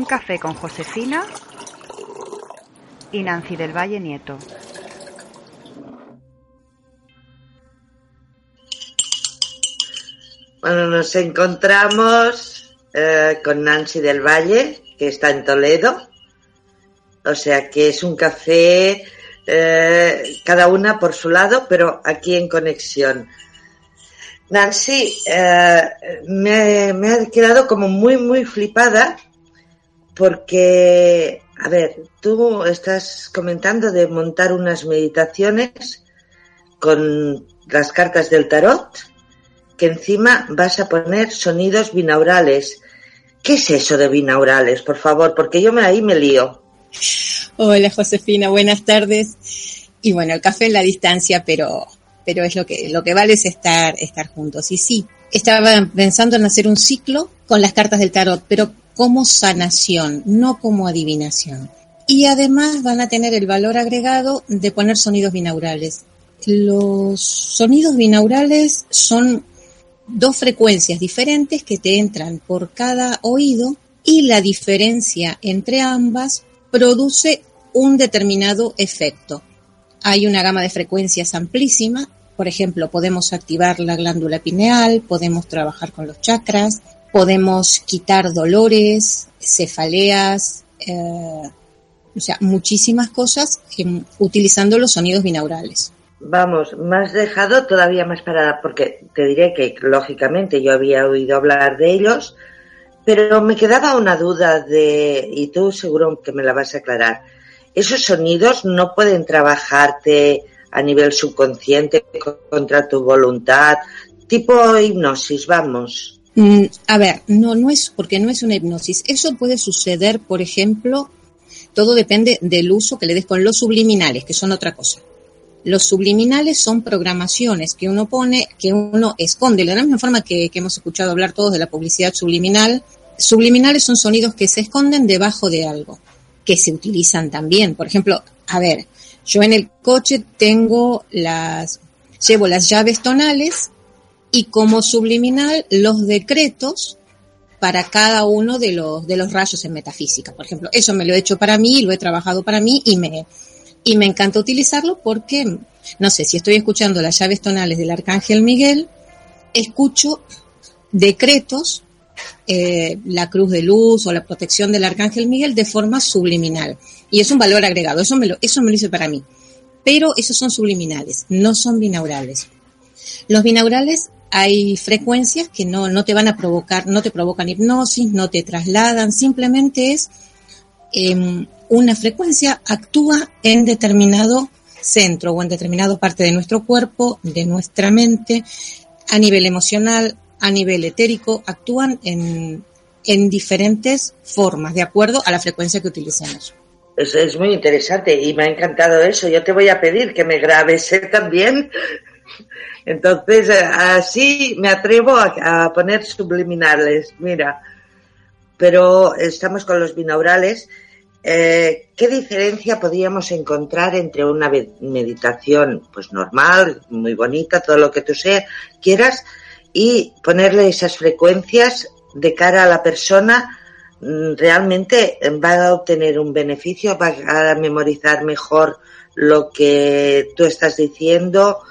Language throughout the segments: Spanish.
Un café con Josefina y Nancy del Valle Nieto. Bueno, nos encontramos eh, con Nancy del Valle, que está en Toledo. O sea que es un café, eh, cada una por su lado, pero aquí en conexión. Nancy, eh, me, me ha quedado como muy, muy flipada porque, a ver, tú estás comentando de montar unas meditaciones con las cartas del tarot, que encima vas a poner sonidos binaurales. ¿Qué es eso de binaurales, por favor? Porque yo me, ahí me lío. Hola, Josefina, buenas tardes. Y bueno, el café en la distancia, pero, pero es lo que, lo que vale es estar, estar juntos. Y sí, estaba pensando en hacer un ciclo con las cartas del tarot, pero como sanación, no como adivinación. Y además van a tener el valor agregado de poner sonidos binaurales. Los sonidos binaurales son dos frecuencias diferentes que te entran por cada oído y la diferencia entre ambas produce un determinado efecto. Hay una gama de frecuencias amplísima, por ejemplo, podemos activar la glándula pineal, podemos trabajar con los chakras, podemos quitar dolores, cefaleas, eh, o sea, muchísimas cosas utilizando los sonidos binaurales. Vamos, me has dejado todavía más parada, porque te diré que lógicamente yo había oído hablar de ellos, pero me quedaba una duda de, y tú seguro que me la vas a aclarar, esos sonidos no pueden trabajarte a nivel subconsciente contra tu voluntad, tipo hipnosis, vamos. Mm, a ver, no, no es porque no es una hipnosis. Eso puede suceder, por ejemplo, todo depende del uso que le des con los subliminales, que son otra cosa. Los subliminales son programaciones que uno pone, que uno esconde, de la misma forma que, que hemos escuchado hablar todos de la publicidad subliminal. Subliminales son sonidos que se esconden debajo de algo, que se utilizan también. Por ejemplo, a ver, yo en el coche tengo las, llevo las llaves tonales y como subliminal los decretos para cada uno de los, de los rayos en metafísica. Por ejemplo, eso me lo he hecho para mí, lo he trabajado para mí y me, y me encanta utilizarlo porque, no sé, si estoy escuchando las llaves tonales del Arcángel Miguel, escucho decretos, eh, la cruz de luz o la protección del Arcángel Miguel de forma subliminal. Y es un valor agregado, eso me lo, eso me lo hice para mí. Pero esos son subliminales, no son binaurales. Los binaurales hay frecuencias que no, no te van a provocar, no te provocan hipnosis, no te trasladan, simplemente es eh, una frecuencia actúa en determinado centro o en determinada parte de nuestro cuerpo, de nuestra mente, a nivel emocional, a nivel etérico, actúan en, en diferentes formas, de acuerdo a la frecuencia que utilicemos. Eso es muy interesante y me ha encantado eso. Yo te voy a pedir que me grabes ¿eh? también entonces, eh, así me atrevo a, poner subliminales, mira. Pero estamos con los binaurales. Eh, ¿Qué diferencia podríamos encontrar entre una meditación pues normal, muy bonita, todo lo que tú quieras, y ponerle esas frecuencias de cara a la persona? Mm, ¿Realmente va a obtener un beneficio? ¿Va a memorizar mejor lo que tú estás diciendo?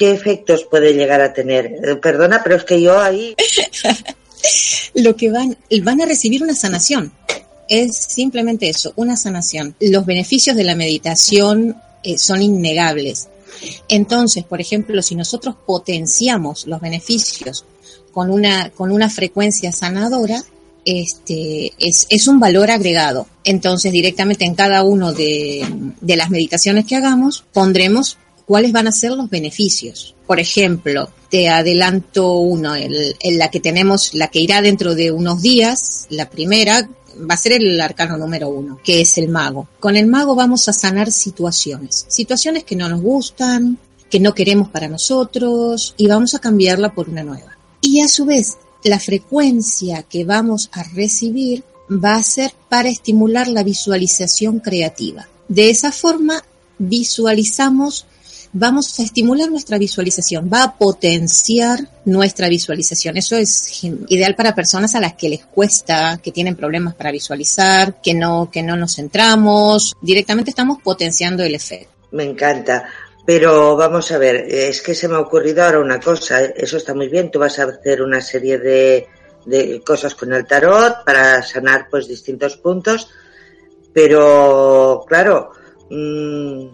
¿Qué efectos puede llegar a tener? Eh, perdona, pero es que yo ahí... Lo que van, van a recibir una sanación. Es simplemente eso, una sanación. Los beneficios de la meditación eh, son innegables. Entonces, por ejemplo, si nosotros potenciamos los beneficios con una, con una frecuencia sanadora, este, es, un valor agregado. Entonces, directamente en cada uno de las meditaciones que hagamos, pondremos cuáles van a ser los beneficios. Por ejemplo, te adelanto uno, el, la que tenemos, la que irá dentro de unos días, la primera, va a ser el arcano número uno, que es el mago. Con el mago vamos a sanar situaciones, situaciones que no nos gustan, que no queremos para nosotros y vamos a cambiarla por una nueva. Y a su vez, la frecuencia que vamos a recibir va a ser para estimular la visualización creativa. De esa forma, visualizamos vamos a estimular nuestra visualización, va a potenciar nuestra visualización. Eso es ideal para personas a las que les cuesta, que tienen problemas para visualizar, que no, que no nos centramos. Directamente estamos potenciando el efecto. Me encanta. Pero vamos a ver, es que se me ha ocurrido ahora una cosa, eso está muy bien, tú vas a hacer una serie de, de cosas con el tarot para sanar pues distintos puntos, pero claro, mmm,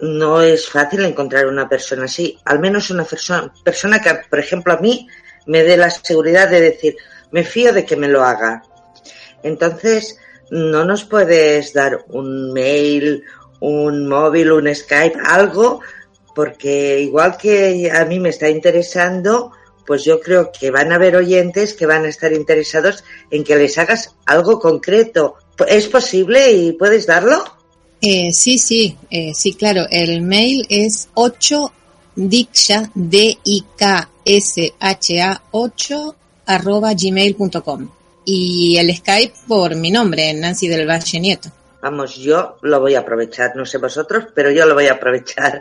no es fácil encontrar una persona así, al menos una persona, persona que, por ejemplo, a mí me dé la seguridad de decir, me fío de que me lo haga. Entonces, no nos puedes dar un mail, un móvil, un Skype, algo, porque igual que a mí me está interesando, pues yo creo que van a haber oyentes que van a estar interesados en que les hagas algo concreto. ¿Es posible y puedes darlo? Eh, sí, sí, eh, sí, claro. El mail es 8 diksha, d i k s h a 8 arroba gmail.com y el Skype por mi nombre, Nancy del Valle Nieto. Vamos, yo lo voy a aprovechar, no sé vosotros, pero yo lo voy a aprovechar.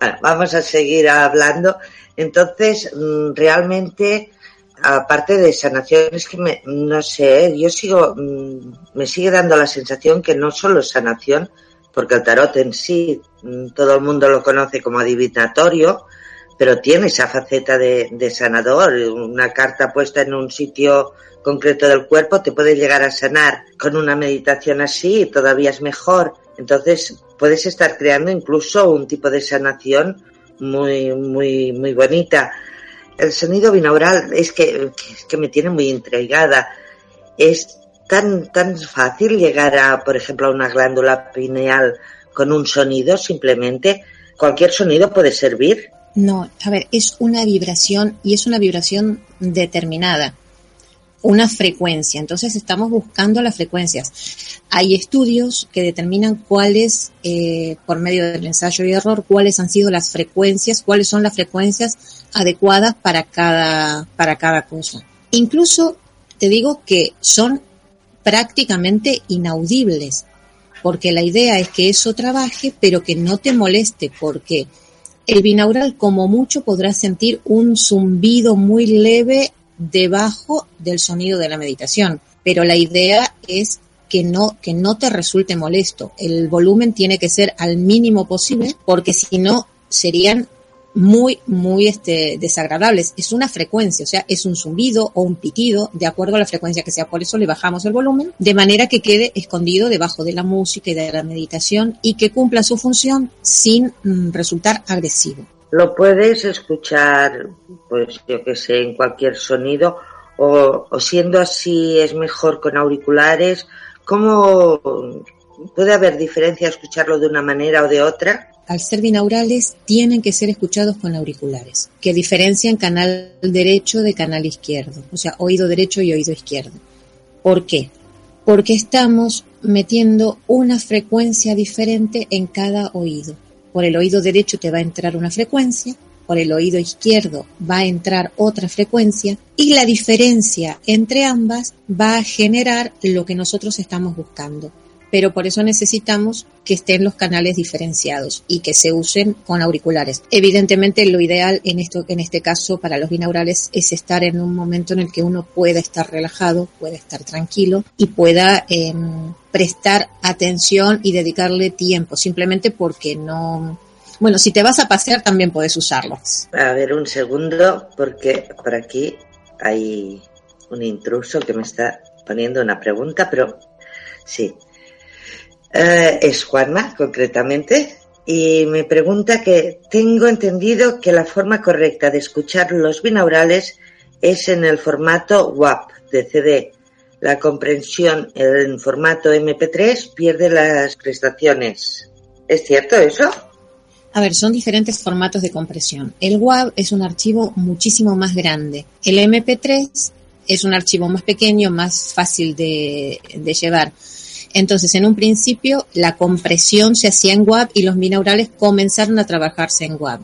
Vamos a seguir hablando. Entonces, mm, realmente, aparte de sanaciones que me, no sé, yo sigo, mm, me sigue dando la sensación que no solo es sanación, porque el tarot en sí, mm, todo el mundo lo conoce como adivinatorio, pero tiene esa faceta de, de sanador. Una carta puesta en un sitio concreto del cuerpo te puede llegar a sanar con una meditación así, todavía es mejor. Entonces puedes estar creando incluso un tipo de sanación muy, muy, muy bonita. El sonido binaural es que, que me tiene muy intrigada. Es tan, tan fácil llegar a, por ejemplo, a una glándula pineal con un sonido simplemente. Cualquier sonido puede servir. No, a ver, es una vibración y es una vibración determinada, una frecuencia. Entonces estamos buscando las frecuencias. Hay estudios que determinan cuáles, eh, por medio del ensayo y error, cuáles han sido las frecuencias, cuáles son las frecuencias adecuadas para cada, para cada cosa. Incluso te digo que son prácticamente inaudibles, porque la idea es que eso trabaje, pero que no te moleste, porque el binaural como mucho podrás sentir un zumbido muy leve debajo del sonido de la meditación, pero la idea es que no, que no te resulte molesto. El volumen tiene que ser al mínimo posible porque si no serían muy, muy este, desagradables. Es una frecuencia, o sea, es un zumbido o un pitido de acuerdo a la frecuencia que sea. Por eso le bajamos el volumen de manera que quede escondido debajo de la música y de la meditación y que cumpla su función sin mm, resultar agresivo. Lo puedes escuchar, pues yo que sé, en cualquier sonido o, o siendo así es mejor con auriculares. ¿Cómo puede haber diferencia escucharlo de una manera o de otra? Al ser binaurales, tienen que ser escuchados con auriculares, que diferencian canal derecho de canal izquierdo, o sea, oído derecho y oído izquierdo. ¿Por qué? Porque estamos metiendo una frecuencia diferente en cada oído. Por el oído derecho te va a entrar una frecuencia, por el oído izquierdo va a entrar otra frecuencia y la diferencia entre ambas va a generar lo que nosotros estamos buscando pero por eso necesitamos que estén los canales diferenciados y que se usen con auriculares. Evidentemente lo ideal en esto en este caso para los binaurales es estar en un momento en el que uno pueda estar relajado, pueda estar tranquilo y pueda eh, prestar atención y dedicarle tiempo, simplemente porque no bueno, si te vas a pasear también puedes usarlos. A ver un segundo, porque por aquí hay un intruso que me está poniendo una pregunta, pero sí, eh, es Juanma, concretamente, y me pregunta que tengo entendido que la forma correcta de escuchar los binaurales es en el formato WAP de CD. La comprensión en formato MP3 pierde las prestaciones. ¿Es cierto eso? A ver, son diferentes formatos de compresión. El WAV es un archivo muchísimo más grande. El MP3 es un archivo más pequeño, más fácil de, de llevar. Entonces, en un principio, la compresión se hacía en WAV y los binaurales comenzaron a trabajarse en WAV.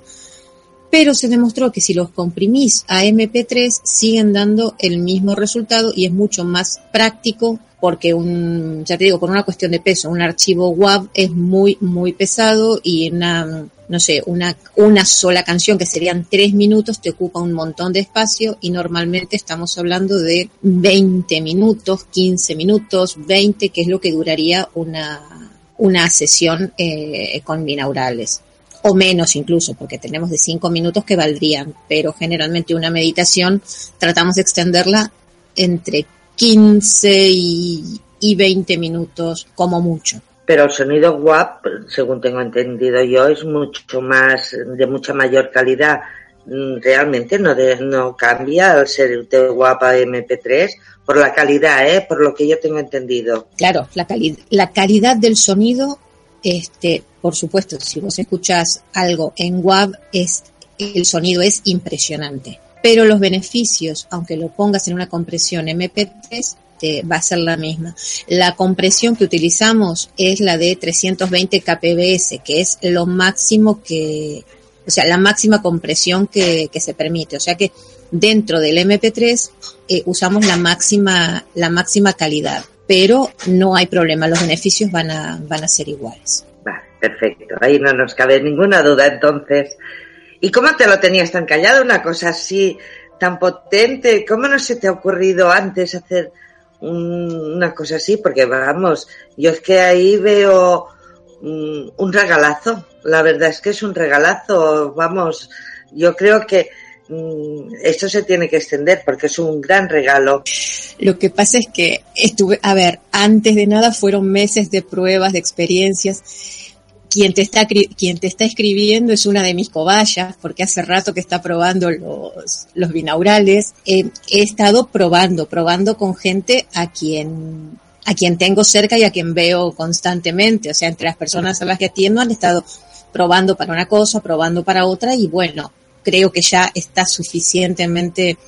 Pero se demostró que si los comprimís a MP3 siguen dando el mismo resultado y es mucho más práctico porque un, ya te digo, por una cuestión de peso, un archivo WAV es muy, muy pesado y una, no sé, una, una sola canción que serían tres minutos te ocupa un montón de espacio y normalmente estamos hablando de 20 minutos, 15 minutos, 20, que es lo que duraría una, una sesión eh, con binaurales. O menos incluso, porque tenemos de 5 minutos que valdrían, pero generalmente una meditación tratamos de extenderla entre 15 y, y 20 minutos como mucho. Pero el sonido WAP, según tengo entendido yo, es mucho más, de mucha mayor calidad. Mm, realmente no, de, no cambia al ser de WAP a MP3 por la calidad, ¿eh? por lo que yo tengo entendido. Claro, la, cali la calidad del sonido, este, por supuesto, si vos escuchás algo en WAV, es, el sonido es impresionante. Pero los beneficios, aunque lo pongas en una compresión MP3, te va a ser la misma. La compresión que utilizamos es la de 320 kbps, que es lo máximo que, o sea, la máxima compresión que, se permite. O sea que dentro del MP3 eh, usamos la máxima, la máxima calidad, pero no hay problema, los beneficios van a, van a ser iguales. Vale, perfecto, ahí no nos cabe ninguna duda entonces. ¿Y cómo te lo tenías tan callado? Una cosa así tan potente, ¿cómo no se te ha ocurrido antes hacer una cosa así? Porque vamos, yo es que ahí veo un, un regalazo, la verdad es que es un regalazo, vamos, yo creo que mm, esto se tiene que extender porque es un gran regalo. Lo que pasa es que estuve, a ver, antes de nada fueron meses de pruebas, de experiencias quien te está quien te está escribiendo es una de mis cobayas porque hace rato que está probando los, los binaurales. Eh, he estado probando probando con gente a quien a quien tengo cerca y a quien veo constantemente. O sea entre las personas a las que atiendo han estado probando para una cosa probando para otra y bueno creo que ya está suficientemente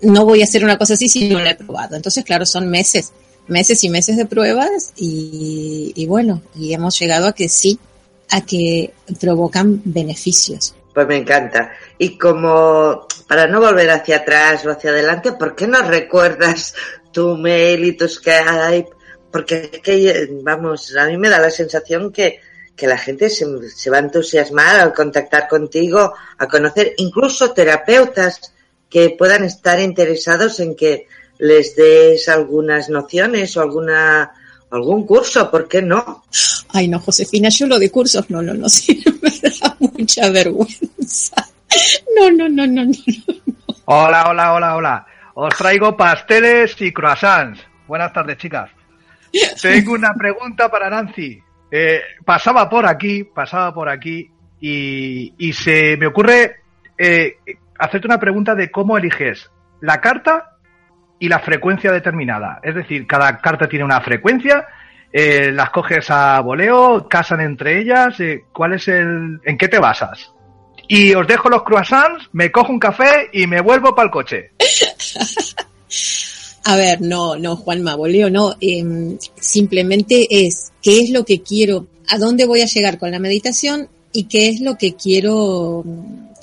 no voy a hacer una cosa así si no la he probado. Entonces claro son meses meses y meses de pruebas y, y, bueno, y hemos llegado a que sí, a que provocan beneficios. Pues me encanta. Y como para no volver hacia atrás o hacia adelante, ¿por qué no recuerdas tu mail y tu Skype? Porque que, vamos, a mí me da la sensación que, que la gente se, se va a entusiasmar al contactar contigo, a conocer incluso terapeutas que puedan estar interesados en que les des algunas nociones o alguna algún curso, ¿por qué no? Ay, no, Josefina, yo lo de cursos no, no, no, sí, me da mucha vergüenza. No, no, no, no, no, no. Hola, hola, hola, hola. Os traigo pasteles y croissants. Buenas tardes, chicas. Tengo una pregunta para Nancy. Eh, pasaba por aquí, pasaba por aquí y, y se me ocurre eh, hacerte una pregunta de cómo eliges la carta y la frecuencia determinada. Es decir, cada carta tiene una frecuencia, eh, las coges a voleo, casan entre ellas, eh, ¿cuál es el, en qué te basas? Y os dejo los croissants, me cojo un café y me vuelvo para el coche. A ver, no, no, Juanma, voleo no. Eh, simplemente es qué es lo que quiero, a dónde voy a llegar con la meditación y qué es lo que quiero,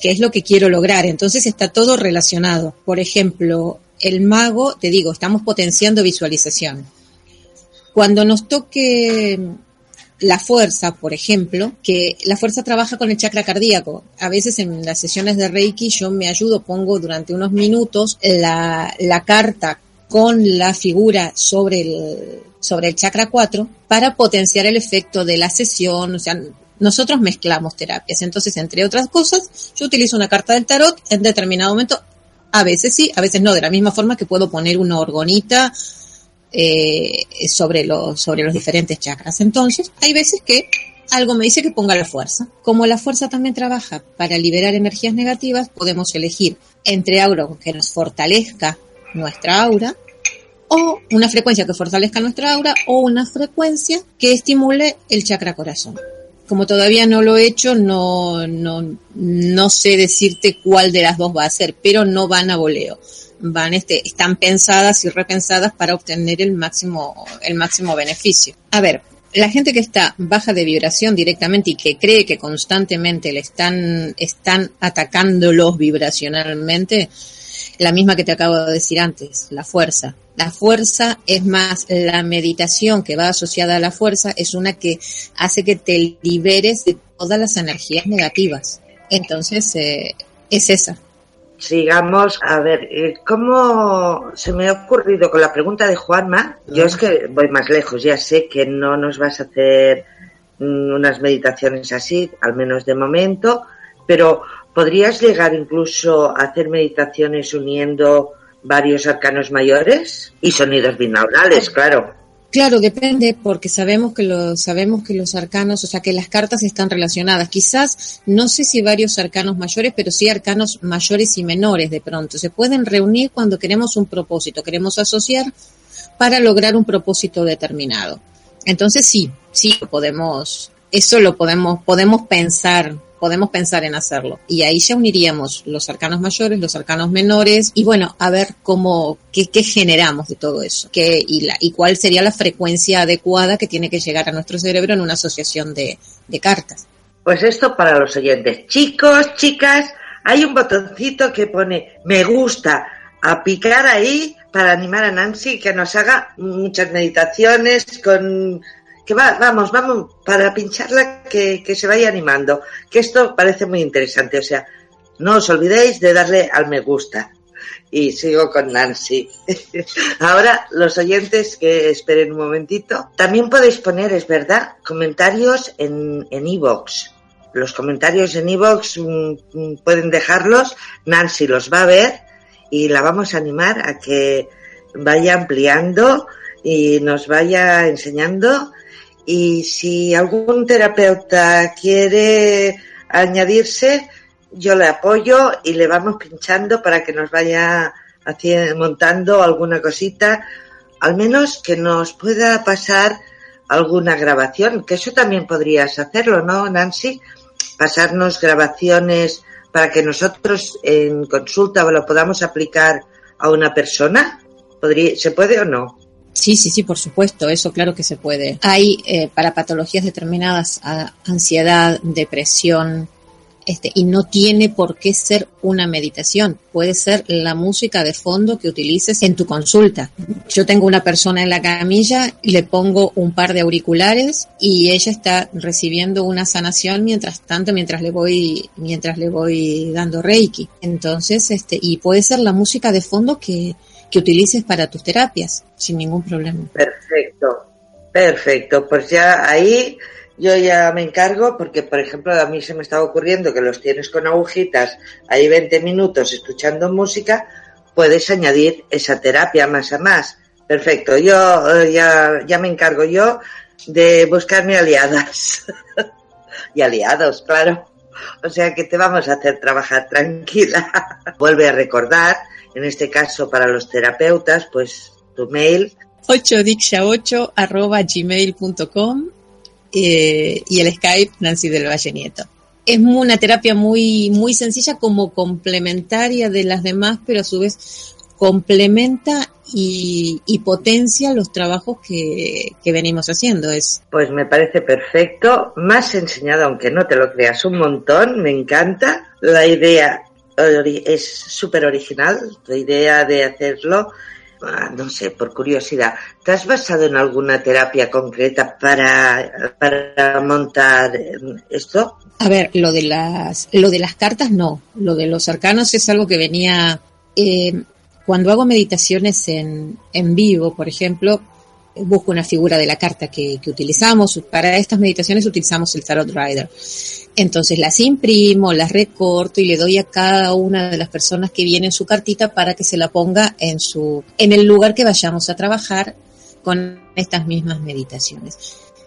qué es lo que quiero lograr. Entonces está todo relacionado. Por ejemplo, el mago, te digo, estamos potenciando visualización. Cuando nos toque la fuerza, por ejemplo, que la fuerza trabaja con el chakra cardíaco. A veces en las sesiones de Reiki yo me ayudo, pongo durante unos minutos la, la carta con la figura sobre el, sobre el chakra 4 para potenciar el efecto de la sesión. O sea, nosotros mezclamos terapias. Entonces, entre otras cosas, yo utilizo una carta del tarot en determinado momento a veces sí, a veces no, de la misma forma que puedo poner una orgonita eh, sobre, los, sobre los diferentes chakras. Entonces, hay veces que algo me dice que ponga la fuerza. Como la fuerza también trabaja para liberar energías negativas, podemos elegir entre algo que nos fortalezca nuestra aura o una frecuencia que fortalezca nuestra aura o una frecuencia que estimule el chakra corazón como todavía no lo he hecho, no, no, no sé decirte cuál de las dos va a ser, pero no van a voleo. Van, este, están pensadas y repensadas para obtener el máximo, el máximo beneficio. A ver, la gente que está baja de vibración directamente y que cree que constantemente le están, están atacándolos vibracionalmente, la misma que te acabo de decir antes, la fuerza. La fuerza es más, la meditación que va asociada a la fuerza es una que hace que te liberes de todas las energías negativas. Entonces, eh, es esa. Sigamos, a ver, eh, ¿cómo se me ha ocurrido con la pregunta de Juanma? Yo es que voy más lejos, ya sé que no nos vas a hacer mm, unas meditaciones así, al menos de momento, pero ¿podrías llegar incluso a hacer meditaciones uniendo varios arcanos mayores y sonidos binaurales, claro? Claro, depende porque sabemos que los sabemos que los arcanos, o sea, que las cartas están relacionadas. Quizás no sé si varios arcanos mayores, pero sí arcanos mayores y menores de pronto. Se pueden reunir cuando queremos un propósito, queremos asociar para lograr un propósito determinado. Entonces sí, sí podemos eso lo podemos podemos pensar podemos pensar en hacerlo. Y ahí ya uniríamos los arcanos mayores, los arcanos menores, y bueno, a ver cómo, qué, generamos de todo eso, qué, y, la, y cuál sería la frecuencia adecuada que tiene que llegar a nuestro cerebro en una asociación de, de cartas. Pues esto para los oyentes. Chicos, chicas, hay un botoncito que pone me gusta a picar ahí para animar a Nancy que nos haga muchas meditaciones con que va, vamos, vamos, para pincharla que, que se vaya animando, que esto parece muy interesante, o sea, no os olvidéis de darle al me gusta. Y sigo con Nancy. Ahora, los oyentes que esperen un momentito. También podéis poner, es verdad, comentarios en en iVoox. los comentarios en iVoox mm, pueden dejarlos. Nancy los va a ver y la vamos a animar a que vaya ampliando y nos vaya enseñando y si algún terapeuta quiere añadirse, yo le apoyo y le vamos pinchando para que nos vaya haciendo, montando alguna cosita, al menos que nos pueda pasar alguna grabación, que eso también podrías hacerlo, ¿no, Nancy? Pasarnos grabaciones para que nosotros en consulta lo podamos aplicar a una persona. ¿Podría, ¿Se puede o no? Sí, sí, sí, por supuesto, eso claro que se puede. Hay eh, para patologías determinadas ansiedad, depresión, este, y no tiene por qué ser una meditación, puede ser la música de fondo que utilices en tu consulta. Yo tengo una persona en la camilla, le pongo un par de auriculares y ella está recibiendo una sanación mientras tanto, mientras le voy, mientras le voy dando Reiki. Entonces, este, y puede ser la música de fondo que, que utilices para tus terapias sin ningún problema. Perfecto, perfecto. Pues ya ahí yo ya me encargo porque, por ejemplo, a mí se me estaba ocurriendo que los tienes con agujitas, ahí 20 minutos escuchando música, puedes añadir esa terapia más a más. Perfecto, yo eh, ya, ya me encargo yo de buscarme aliadas y aliados, claro. O sea que te vamos a hacer trabajar tranquila. Vuelve a recordar en este caso para los terapeutas, pues tu mail. 8dixa8 arroba gmail.com eh, y el Skype Nancy del Valle Nieto. Es una terapia muy, muy sencilla como complementaria de las demás, pero a su vez complementa y, y potencia los trabajos que, que, venimos haciendo. Es. Pues me parece perfecto. Más enseñado, aunque no te lo creas, un montón. Me encanta la idea es súper original tu idea de hacerlo. Ah, no sé, por curiosidad, ¿te has basado en alguna terapia concreta para, para montar esto? A ver, lo de las, lo de las cartas no, lo de los arcanos es algo que venía, eh, cuando hago meditaciones en, en vivo, por ejemplo, busco una figura de la carta que, utilizamos. Para estas meditaciones utilizamos el Tarot Rider. Entonces las imprimo, las recorto y le doy a cada una de las personas que viene su cartita para que se la ponga en su, en el lugar que vayamos a trabajar con estas mismas meditaciones.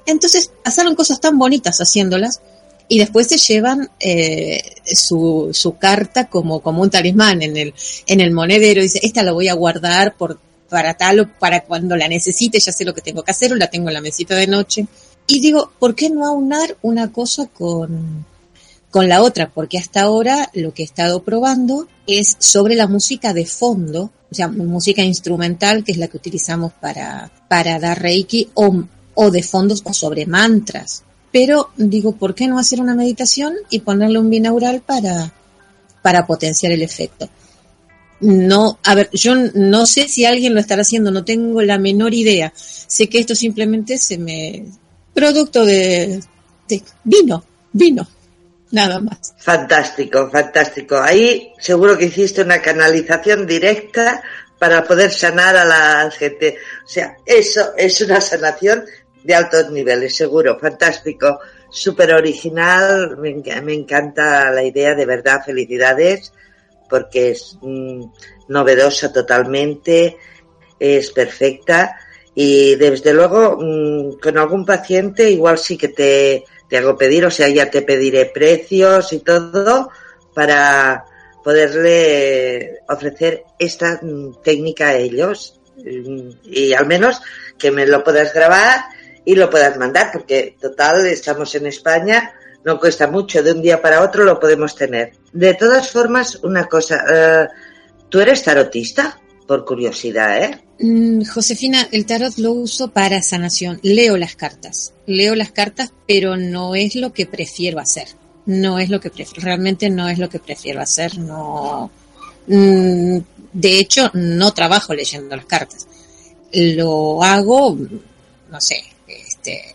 Entonces pasaron cosas tan bonitas haciéndolas y después se llevan eh, su, su carta como, como un talismán en el, en el monedero. Dice, esta la voy a guardar por para tal o para cuando la necesite, ya sé lo que tengo que hacer o la tengo en la mesita de noche. Y digo, ¿por qué no aunar una cosa con, con la otra? Porque hasta ahora lo que he estado probando es sobre la música de fondo, o sea, música instrumental, que es la que utilizamos para, para dar Reiki, o, o de fondos o sobre mantras. Pero digo, ¿por qué no hacer una meditación y ponerle un binaural para, para potenciar el efecto? No, a ver, yo no sé si alguien lo estará haciendo, no tengo la menor idea. Sé que esto simplemente se me... Producto de, vino, vino, nada más. Fantástico, fantástico. Ahí seguro que hiciste una canalización directa para poder sanar a la gente. O sea, eso es una sanación de altos niveles, seguro, fantástico, súper original, me, me, encanta la idea, de verdad, felicidades, porque es mm, novedosa totalmente, es perfecta y desde luego mm, con algún paciente igual sí que te, te hago pedir, o sea, ya te pediré precios y todo para poderle ofrecer esta mm, técnica a ellos. Y al menos que me lo puedas grabar y lo puedas mandar, porque total, estamos en España, no cuesta mucho, de un día para otro lo podemos tener. De todas formas, una cosa, eh, ¿tú eres tarotista? Por curiosidad, ¿eh? Mm, Josefina, el tarot lo uso para sanación. Leo las cartas, leo las cartas, pero no es lo que prefiero hacer. No es lo que prefiero, realmente no es lo que prefiero hacer. No, mm, de hecho, no trabajo leyendo las cartas. Lo hago, no sé, este,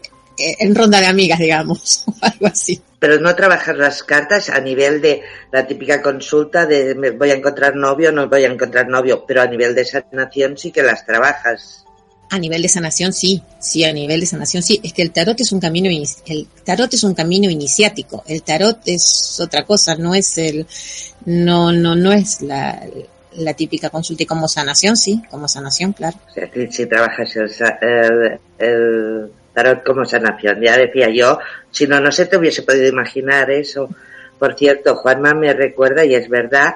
en ronda de amigas, digamos, o algo así. Pero no trabajas las cartas a nivel de la típica consulta de me voy a encontrar novio no voy a encontrar novio, pero a nivel de sanación sí que las trabajas. A nivel de sanación sí, sí, a nivel de sanación sí. Es que el tarot es un camino, el tarot es un camino iniciático. El tarot es otra cosa, no es el, no, no, no es la, la típica consulta y como sanación, sí, como sanación, claro. O sea, si, trabajas el, el tarot como sanación. Ya decía yo, si no, no se te hubiese podido imaginar eso. Por cierto, Juanma me recuerda, y es verdad,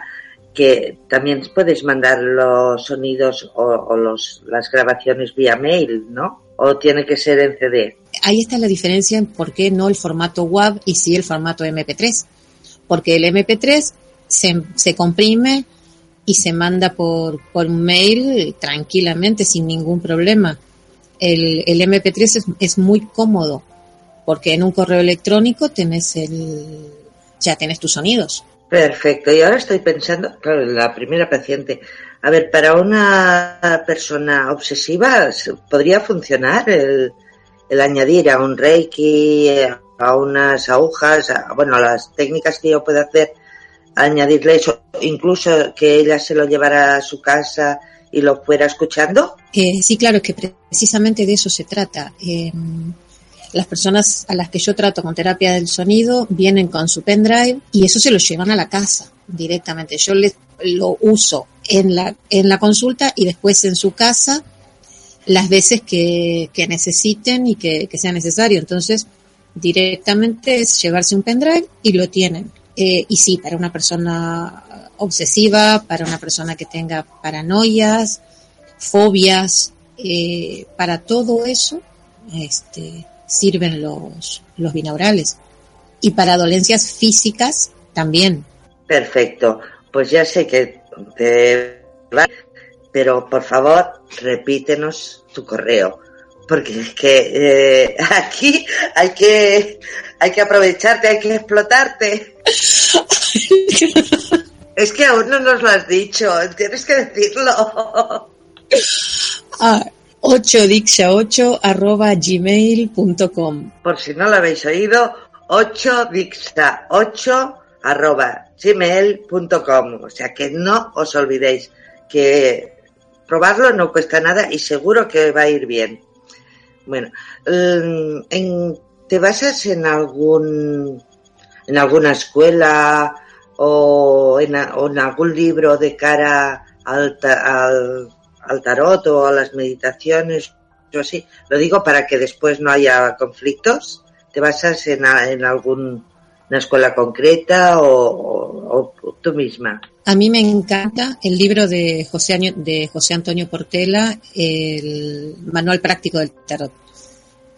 que también puedes mandar los sonidos o, los, las grabaciones vía mail, ¿no? ¿O tiene que ser en CD? Ahí está la diferencia en por qué no el formato WAV y sí el formato MP3. Porque el MP3 se, se comprime y se manda por, por mail tranquilamente, sin ningún problema el, el MP3 es, es, muy cómodo porque en un correo electrónico tienes el, ya tienes tus sonidos. Perfecto. Y ahora estoy pensando, claro, la primera paciente. A ver, para una persona obsesiva, ¿podría funcionar el, el añadir a un Reiki, a unas agujas, a, bueno, a las técnicas que yo puedo hacer, añadirle eso, incluso que ella se lo llevara a su casa y lo fuera escuchando? Eh, sí, claro, que precisamente de eso se trata. Eh, las personas a las que yo trato con terapia del sonido vienen con su pendrive y eso se lo llevan a la casa directamente. Yo les lo uso en la, en la consulta y después en su casa las veces que, que necesiten y que, que, sea necesario. Entonces, directamente es llevarse un pendrive y lo tienen. Eh, y sí, para una persona obsesiva, para una persona que tenga paranoias, fobias, eh, para todo eso este, sirven los, los binaurales. Y para dolencias físicas también. Perfecto. Pues ya sé que te pero por favor repítenos tu correo porque es que eh, aquí hay que hay que aprovecharte, hay que explotarte. Es que aún no nos lo has dicho, tienes que decirlo. Ah, 8dixa8 arroba gmail.com. Por si no lo habéis oído, 8dixa8 arroba gmail.com. O sea que no os olvidéis que probarlo no cuesta nada y seguro que va a ir bien. Bueno, mm, ¿te basas en algún en alguna escuela o en, o en algún libro de cara al, al, al, tarot o a las meditaciones o así. Lo digo para que después no haya conflictos. ¿Te basas en, en algún una escuela concreta o, o, tú misma? A mí me encanta el libro de José, de José Antonio Portela, el Manual Práctico del Tarot.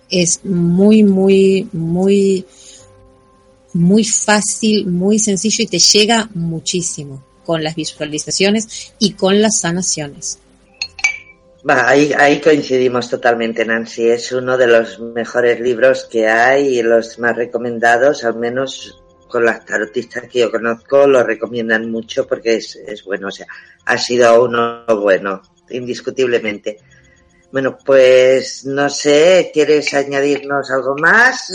Es muy, muy, muy muy fácil, muy sencillo y te llega muchísimo con las visualizaciones y con las sanaciones. Va, ahí, ahí coincidimos totalmente, Nancy. Es uno de los mejores libros que hay y los más recomendados, al menos con las tarotistas que yo conozco lo recomiendan mucho porque es, es bueno, o sea, ha sido uno bueno, indiscutiblemente. Bueno, pues no sé, ¿quieres añadirnos algo más?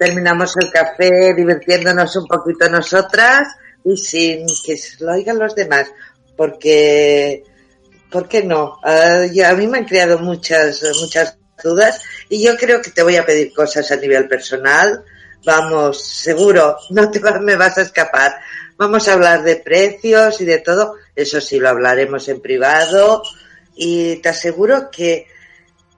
Terminamos el café divirtiéndonos un poquito nosotras y sin que lo oigan los demás, porque, ¿por qué no? Ah, a mí me han creado muchas, muchas dudas y yo creo que te voy a pedir cosas a nivel personal. Vamos, seguro, no te me vas a escapar. Vamos a hablar de precios y de todo. Eso sí, lo hablaremos en privado y te aseguro que,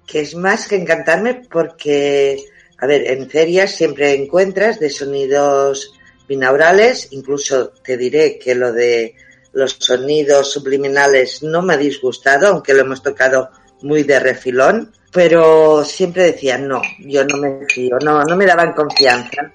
que es más que encantarme porque, a ver, en ferias siempre encuentras de sonidos binaurales, incluso te diré que lo de los sonidos subliminales no me ha disgustado, aunque lo hemos tocado muy de refilón, pero siempre decían no, yo no me fío, no, no me daban confianza,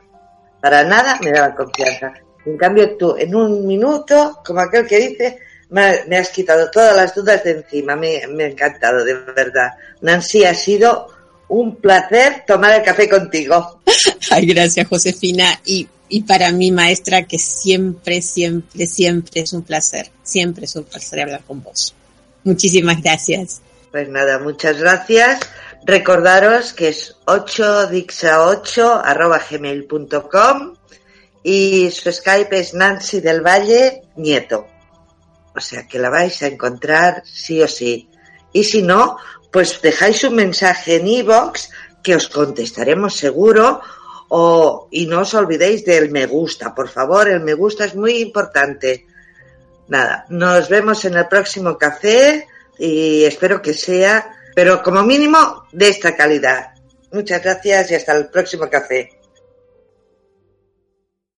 para nada me daban confianza. En cambio tú, en un minuto, como aquel que dice, me, has quitado todas las dudas de encima. Me, me, ha encantado, de verdad. Nancy, ha sido un placer tomar el café contigo. Ay, gracias, Josefina. Y, y para mi maestra, que siempre, siempre, siempre es un placer. Siempre es un placer hablar con vos. Muchísimas gracias. Pues nada, muchas gracias. Recordaros que es 8dixa8 arroba gmail.com y su Skype es Nancy del Valle Nieto. O sea que la vais a encontrar sí o sí. Y si no, pues dejáis un mensaje en iVoox que os contestaremos seguro. O, y no os olvidéis del me gusta, por favor, el me gusta es muy importante. Nada, nos vemos en el próximo café y espero que sea, pero como mínimo de esta calidad. Muchas gracias y hasta el próximo café.